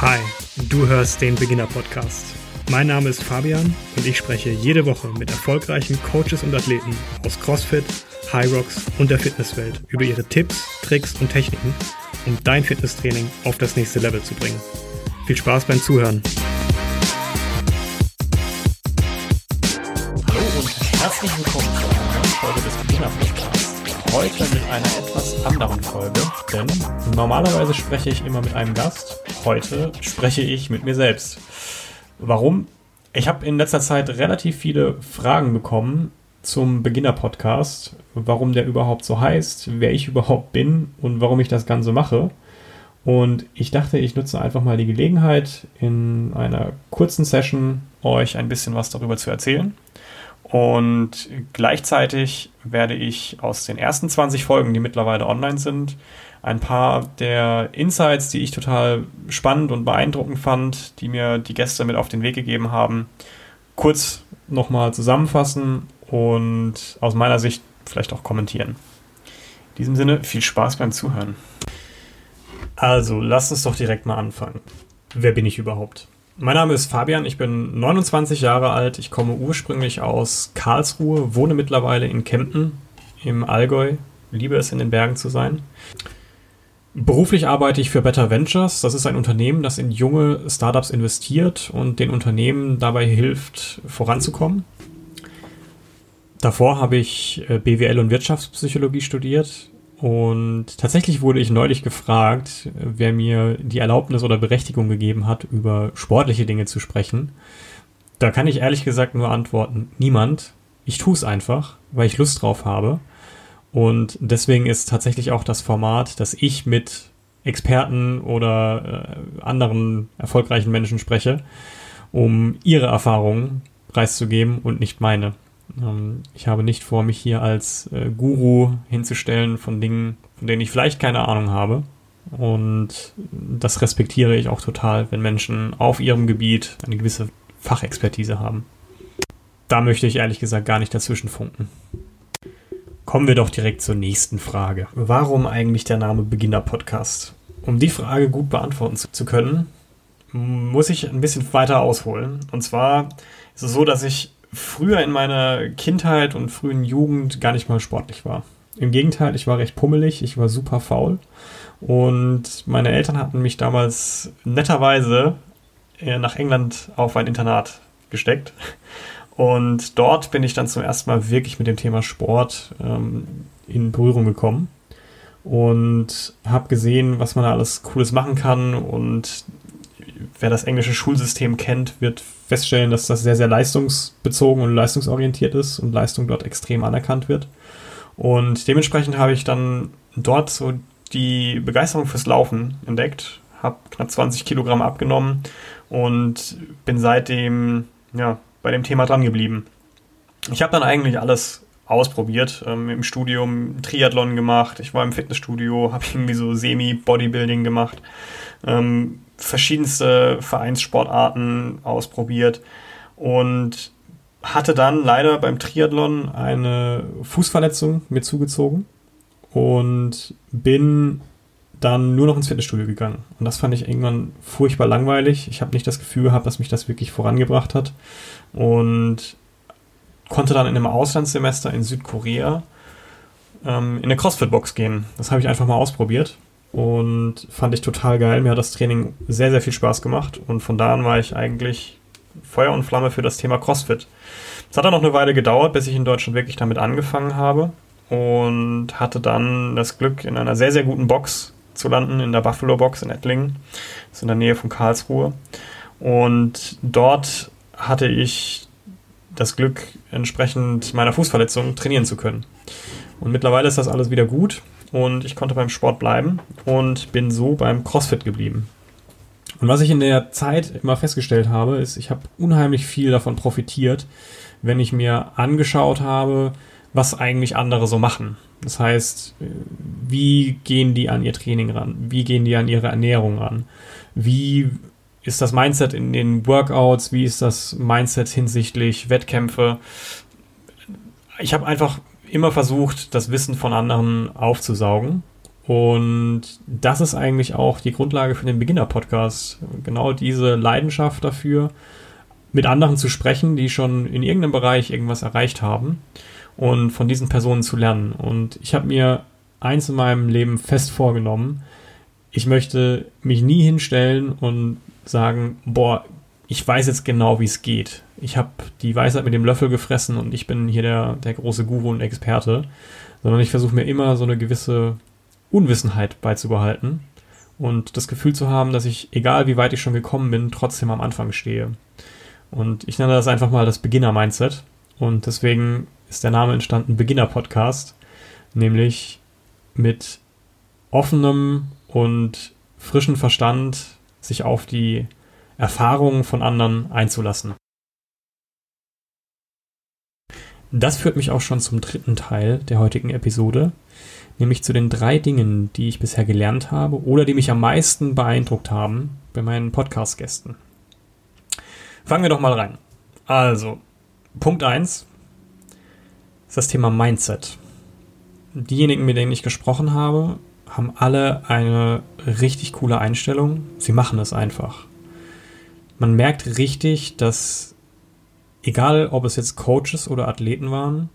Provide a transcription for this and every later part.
Hi, du hörst den Beginner Podcast. Mein Name ist Fabian und ich spreche jede Woche mit erfolgreichen Coaches und Athleten aus CrossFit, High Rocks und der Fitnesswelt über ihre Tipps, Tricks und Techniken, um dein Fitnesstraining auf das nächste Level zu bringen. Viel Spaß beim Zuhören. Hallo und herzlich willkommen zu einer neuen Folge des Beginner Podcasts. Heute mit einer etwas anderen Folge, denn normalerweise spreche ich immer mit einem Gast. Heute spreche ich mit mir selbst. Warum? Ich habe in letzter Zeit relativ viele Fragen bekommen zum Beginner-Podcast, warum der überhaupt so heißt, wer ich überhaupt bin und warum ich das Ganze mache. Und ich dachte, ich nutze einfach mal die Gelegenheit, in einer kurzen Session euch ein bisschen was darüber zu erzählen. Und gleichzeitig werde ich aus den ersten 20 Folgen, die mittlerweile online sind, ein paar der Insights, die ich total spannend und beeindruckend fand, die mir die Gäste mit auf den Weg gegeben haben, kurz nochmal zusammenfassen und aus meiner Sicht vielleicht auch kommentieren. In diesem Sinne, viel Spaß beim Zuhören. Also, lasst uns doch direkt mal anfangen. Wer bin ich überhaupt? Mein Name ist Fabian, ich bin 29 Jahre alt, ich komme ursprünglich aus Karlsruhe, wohne mittlerweile in Kempten im Allgäu, liebe es in den Bergen zu sein. Beruflich arbeite ich für Better Ventures, das ist ein Unternehmen, das in junge Startups investiert und den Unternehmen dabei hilft, voranzukommen. Davor habe ich äh, BWL und Wirtschaftspsychologie studiert, und tatsächlich wurde ich neulich gefragt, wer mir die Erlaubnis oder Berechtigung gegeben hat, über sportliche Dinge zu sprechen. Da kann ich ehrlich gesagt nur antworten, niemand. Ich tue es einfach, weil ich Lust drauf habe. Und deswegen ist tatsächlich auch das Format, dass ich mit Experten oder äh, anderen erfolgreichen Menschen spreche, um ihre Erfahrungen preiszugeben und nicht meine. Ähm, ich habe nicht vor, mich hier als äh, Guru hinzustellen von Dingen, von denen ich vielleicht keine Ahnung habe. Und das respektiere ich auch total, wenn Menschen auf ihrem Gebiet eine gewisse Fachexpertise haben. Da möchte ich ehrlich gesagt gar nicht dazwischen funken. Kommen wir doch direkt zur nächsten Frage. Warum eigentlich der Name Beginner Podcast? Um die Frage gut beantworten zu können, muss ich ein bisschen weiter ausholen. Und zwar ist es so, dass ich früher in meiner Kindheit und frühen Jugend gar nicht mal sportlich war. Im Gegenteil, ich war recht pummelig, ich war super faul. Und meine Eltern hatten mich damals netterweise äh, nach England auf ein Internat gesteckt. Und dort bin ich dann zum ersten Mal wirklich mit dem Thema Sport ähm, in Berührung gekommen und habe gesehen, was man da alles Cooles machen kann und wer das englische Schulsystem kennt, wird feststellen, dass das sehr, sehr leistungsbezogen und leistungsorientiert ist und Leistung dort extrem anerkannt wird. Und dementsprechend habe ich dann dort so die Begeisterung fürs Laufen entdeckt, habe knapp 20 Kilogramm abgenommen und bin seitdem ja, bei dem Thema dran geblieben. Ich habe dann eigentlich alles ausprobiert. Ähm, Im Studium Triathlon gemacht, ich war im Fitnessstudio, habe irgendwie so Semi-Bodybuilding gemacht. Ähm, verschiedenste Vereinssportarten ausprobiert und hatte dann leider beim Triathlon eine Fußverletzung mir zugezogen und bin dann nur noch ins Fitnessstudio gegangen. Und das fand ich irgendwann furchtbar langweilig. Ich habe nicht das Gefühl gehabt, dass mich das wirklich vorangebracht hat. Und konnte dann in einem Auslandssemester in Südkorea ähm, in eine CrossFit-Box gehen. Das habe ich einfach mal ausprobiert und fand ich total geil. Mir hat das Training sehr, sehr viel Spaß gemacht und von da an war ich eigentlich Feuer und Flamme für das Thema CrossFit. Es hat dann noch eine Weile gedauert, bis ich in Deutschland wirklich damit angefangen habe und hatte dann das Glück, in einer sehr, sehr guten Box zu landen, in der Buffalo Box in Ettlingen. Das ist in der Nähe von Karlsruhe. Und dort hatte ich das Glück, entsprechend meiner Fußverletzung trainieren zu können. Und mittlerweile ist das alles wieder gut und ich konnte beim Sport bleiben und bin so beim CrossFit geblieben. Und was ich in der Zeit immer festgestellt habe, ist, ich habe unheimlich viel davon profitiert, wenn ich mir angeschaut habe, was eigentlich andere so machen. Das heißt, wie gehen die an ihr Training ran? Wie gehen die an ihre Ernährung ran? Wie ist das Mindset in den Workouts? Wie ist das Mindset hinsichtlich Wettkämpfe? Ich habe einfach immer versucht, das Wissen von anderen aufzusaugen Und das ist eigentlich auch die Grundlage für den Beginner-Podcast. Genau diese Leidenschaft dafür, mit anderen zu sprechen, die schon in irgendeinem Bereich irgendwas erreicht haben und von diesen Personen zu lernen. Und ich habe mir eins in meinem Leben fest vorgenommen. Ich möchte mich nie hinstellen und sagen, boah, ich weiß jetzt genau, wie es geht. Ich habe die Weisheit mit dem Löffel gefressen und ich bin hier der, der große Guru und Experte, sondern ich versuche mir immer so eine gewisse Unwissenheit beizubehalten und das Gefühl zu haben, dass ich, egal wie weit ich schon gekommen bin, trotzdem am Anfang stehe. Und ich nenne das einfach mal das Beginner-Mindset. Und deswegen ist der Name entstanden Beginner-Podcast, nämlich mit offenem und frischen Verstand sich auf die Erfahrungen von anderen einzulassen. Das führt mich auch schon zum dritten Teil der heutigen Episode, nämlich zu den drei Dingen, die ich bisher gelernt habe oder die mich am meisten beeindruckt haben bei meinen Podcast-Gästen. Fangen wir doch mal rein. Also, Punkt 1 ist das Thema Mindset. Diejenigen, mit denen ich gesprochen habe, haben alle eine richtig coole Einstellung. Sie machen es einfach. Man merkt richtig, dass egal ob es jetzt Coaches oder Athleten waren,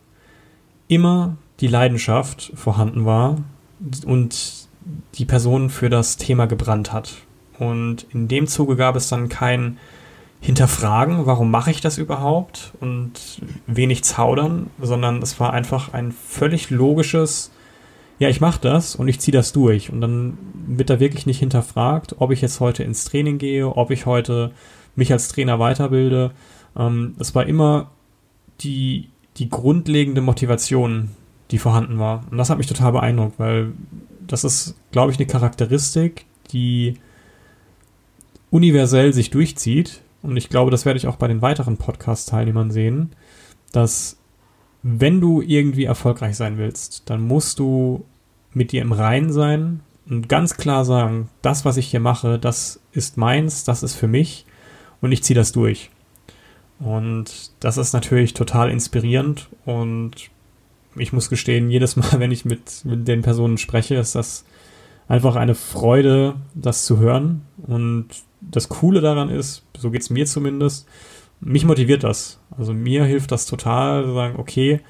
immer die Leidenschaft vorhanden war und die Person für das Thema gebrannt hat. Und in dem Zuge gab es dann kein Hinterfragen, warum mache ich das überhaupt und wenig zaudern, sondern es war einfach ein völlig logisches, ja, ich mache das und ich ziehe das durch. Und dann wird da wirklich nicht hinterfragt, ob ich jetzt heute ins Training gehe, ob ich heute mich als Trainer weiterbilde. Ähm, es war immer die, die grundlegende Motivation, die vorhanden war. Und das hat mich total beeindruckt, weil das ist, glaube ich, eine Charakteristik, die universell sich durchzieht. Und ich glaube, das werde ich auch bei den weiteren Podcast-Teilnehmern sehen, dass wenn du irgendwie erfolgreich sein willst, dann musst du mit dir im Reinen sein und ganz klar sagen, das, was ich hier mache, das ist meins, das ist für mich und ich ziehe das durch. Und das ist natürlich total inspirierend und ich muss gestehen, jedes Mal, wenn ich mit, mit den Personen spreche, ist das einfach eine Freude, das zu hören. Und das Coole daran ist, so geht es mir zumindest, mich motiviert das. Also mir hilft das total, zu sagen, okay,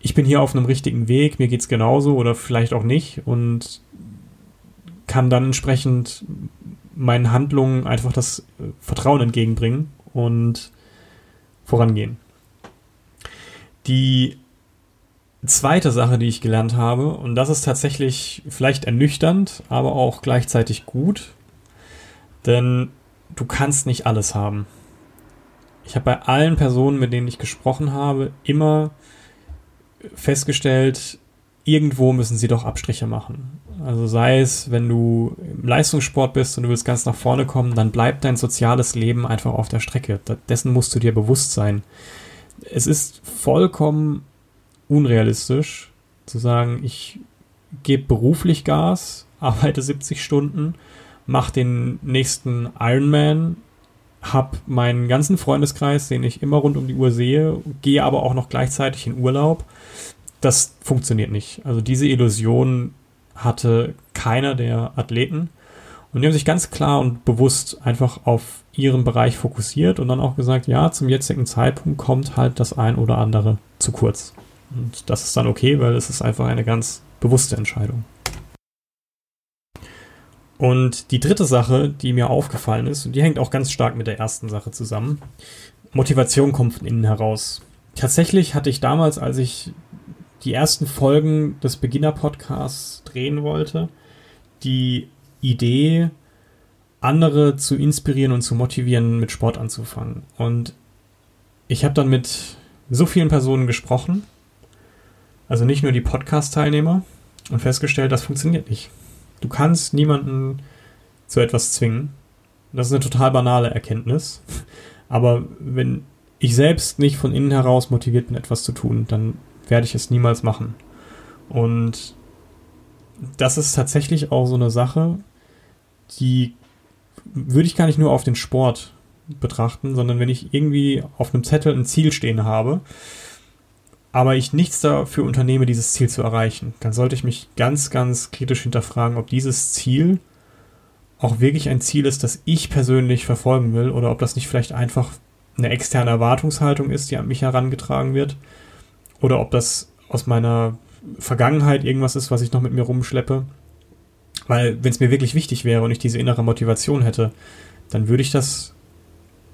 ich bin hier auf einem richtigen Weg, mir geht es genauso oder vielleicht auch nicht und kann dann entsprechend meinen Handlungen einfach das Vertrauen entgegenbringen und vorangehen. Die zweite Sache, die ich gelernt habe, und das ist tatsächlich vielleicht ernüchternd, aber auch gleichzeitig gut, denn du kannst nicht alles haben. Ich habe bei allen Personen, mit denen ich gesprochen habe, immer festgestellt, irgendwo müssen sie doch Abstriche machen. Also sei es, wenn du im Leistungssport bist und du willst ganz nach vorne kommen, dann bleibt dein soziales Leben einfach auf der Strecke. Dessen musst du dir bewusst sein. Es ist vollkommen unrealistisch zu sagen, ich gebe beruflich Gas, arbeite 70 Stunden, mache den nächsten Ironman, habe meinen ganzen Freundeskreis, den ich immer rund um die Uhr sehe, gehe aber auch noch gleichzeitig in Urlaub. Das funktioniert nicht. Also diese Illusion hatte keiner der Athleten. Und die haben sich ganz klar und bewusst einfach auf ihren Bereich fokussiert und dann auch gesagt, ja, zum jetzigen Zeitpunkt kommt halt das ein oder andere zu kurz. Und das ist dann okay, weil es ist einfach eine ganz bewusste Entscheidung. Und die dritte Sache, die mir aufgefallen ist, und die hängt auch ganz stark mit der ersten Sache zusammen, Motivation kommt von innen heraus. Tatsächlich hatte ich damals, als ich die ersten Folgen des Beginner-Podcasts drehen wollte, die Idee, andere zu inspirieren und zu motivieren, mit Sport anzufangen. Und ich habe dann mit so vielen Personen gesprochen, also nicht nur die Podcast-Teilnehmer, und festgestellt, das funktioniert nicht. Du kannst niemanden zu etwas zwingen. Das ist eine total banale Erkenntnis. Aber wenn ich selbst nicht von innen heraus motiviert bin, etwas zu tun, dann werde ich es niemals machen. Und das ist tatsächlich auch so eine Sache, die würde ich gar nicht nur auf den Sport betrachten, sondern wenn ich irgendwie auf einem Zettel ein Ziel stehen habe aber ich nichts dafür unternehme, dieses Ziel zu erreichen, dann sollte ich mich ganz, ganz kritisch hinterfragen, ob dieses Ziel auch wirklich ein Ziel ist, das ich persönlich verfolgen will oder ob das nicht vielleicht einfach eine externe Erwartungshaltung ist, die an mich herangetragen wird oder ob das aus meiner Vergangenheit irgendwas ist, was ich noch mit mir rumschleppe. Weil wenn es mir wirklich wichtig wäre und ich diese innere Motivation hätte, dann würde ich das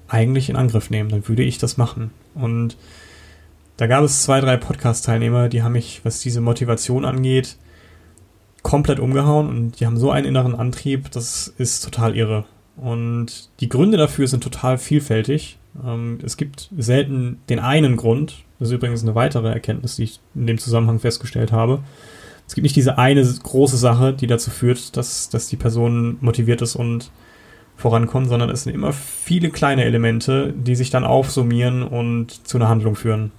eigentlich in Angriff nehmen, dann würde ich das machen. Und da gab es zwei, drei Podcast-Teilnehmer, die haben mich, was diese Motivation angeht, komplett umgehauen und die haben so einen inneren Antrieb, das ist total irre. Und die Gründe dafür sind total vielfältig. Ähm, es gibt selten den einen Grund. Das ist übrigens eine weitere Erkenntnis, die ich in dem Zusammenhang festgestellt habe. Es gibt nicht diese eine große Sache, die dazu führt, dass, dass die Person motiviert ist und vorankommt, sondern es sind immer viele kleine Elemente, die sich dann aufsummieren und zu einer Handlung führen.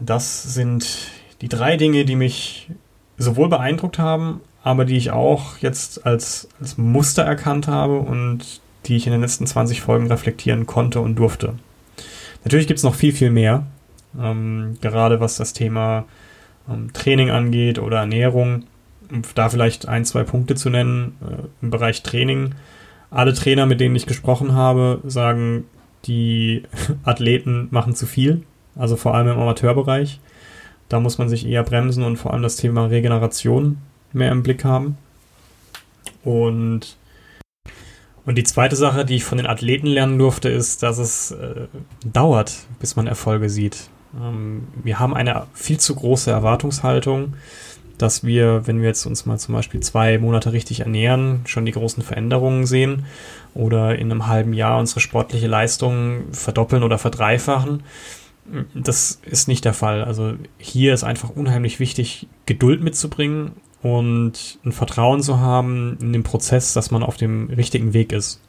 Das sind die drei Dinge, die mich sowohl beeindruckt haben, aber die ich auch jetzt als, als Muster erkannt habe und die ich in den letzten 20 Folgen reflektieren konnte und durfte. Natürlich gibt es noch viel, viel mehr, ähm, gerade was das Thema ähm, Training angeht oder Ernährung. Um da vielleicht ein, zwei Punkte zu nennen äh, im Bereich Training. Alle Trainer, mit denen ich gesprochen habe, sagen, die Athleten machen zu viel, also vor allem im Amateurbereich. Da muss man sich eher bremsen und vor allem das Thema Regeneration mehr im Blick haben. Und, und die zweite Sache, die ich von den Athleten lernen durfte, ist, dass es äh, dauert, bis man Erfolge sieht. Ähm, wir haben eine viel zu große Erwartungshaltung, dass wir, wenn wir jetzt uns mal zum Beispiel zwei Monate richtig ernähren, schon die großen Veränderungen sehen oder in einem halben Jahr unsere sportliche Leistung verdoppeln oder verdreifachen. Das ist nicht der Fall. Also hier ist einfach unheimlich wichtig, Geduld mitzubringen und ein Vertrauen zu haben in den Prozess, dass man auf dem richtigen Weg ist.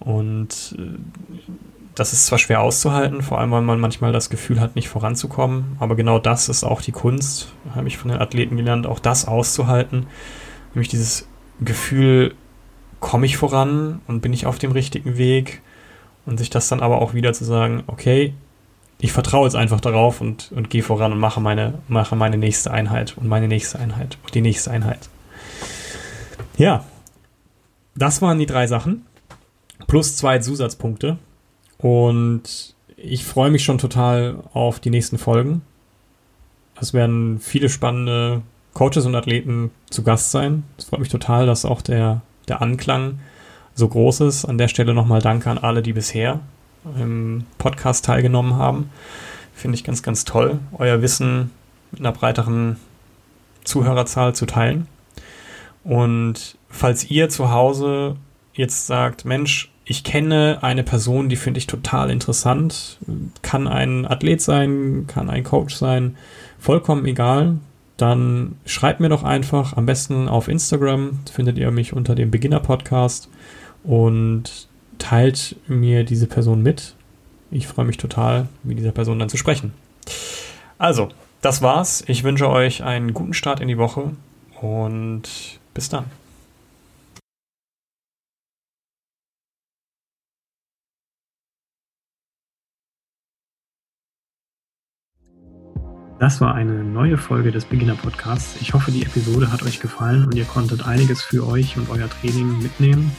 Und äh, das ist zwar schwer auszuhalten, vor allem weil man manchmal das Gefühl hat, nicht voranzukommen, aber genau das ist auch die Kunst, habe ich von den Athleten gelernt, auch das auszuhalten, nämlich dieses Gefühl, komme ich voran und bin ich auf dem richtigen Weg und sich das dann aber auch wieder zu sagen, okay, ich vertraue jetzt einfach darauf und, und gehe voran und mache meine, mache meine nächste Einheit und meine nächste Einheit und die nächste Einheit. Ja, das waren die drei Sachen. Plus zwei Zusatzpunkte. Und ich freue mich schon total auf die nächsten Folgen. Es werden viele spannende Coaches und Athleten zu Gast sein. Es freut mich total, dass auch der, der Anklang so groß ist. An der Stelle nochmal Danke an alle, die bisher im Podcast teilgenommen haben. Finde ich ganz, ganz toll, euer Wissen mit einer breiteren Zuhörerzahl zu teilen. Und falls ihr zu Hause jetzt sagt, Mensch, ich kenne eine Person, die finde ich total interessant, kann ein Athlet sein, kann ein Coach sein, vollkommen egal, dann schreibt mir doch einfach, am besten auf Instagram, findet ihr mich unter dem Beginner Podcast und teilt mir diese Person mit. Ich freue mich total, mit dieser Person dann zu sprechen. Also, das war's. Ich wünsche euch einen guten Start in die Woche und bis dann. Das war eine neue Folge des Beginner Podcasts. Ich hoffe, die Episode hat euch gefallen und ihr konntet einiges für euch und euer Training mitnehmen.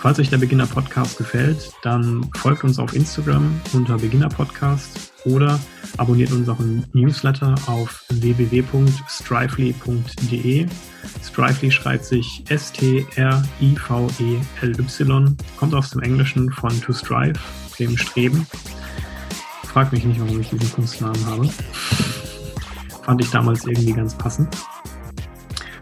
Falls euch der Beginner Podcast gefällt, dann folgt uns auf Instagram unter Beginner Podcast oder abonniert unseren Newsletter auf www.strively.de. Strively schreibt sich S-T-R-I-V-E-L-Y, kommt aus dem Englischen von to strive, dem Streben. Frag mich nicht, warum ich diesen Kunstnamen habe. Fand ich damals irgendwie ganz passend.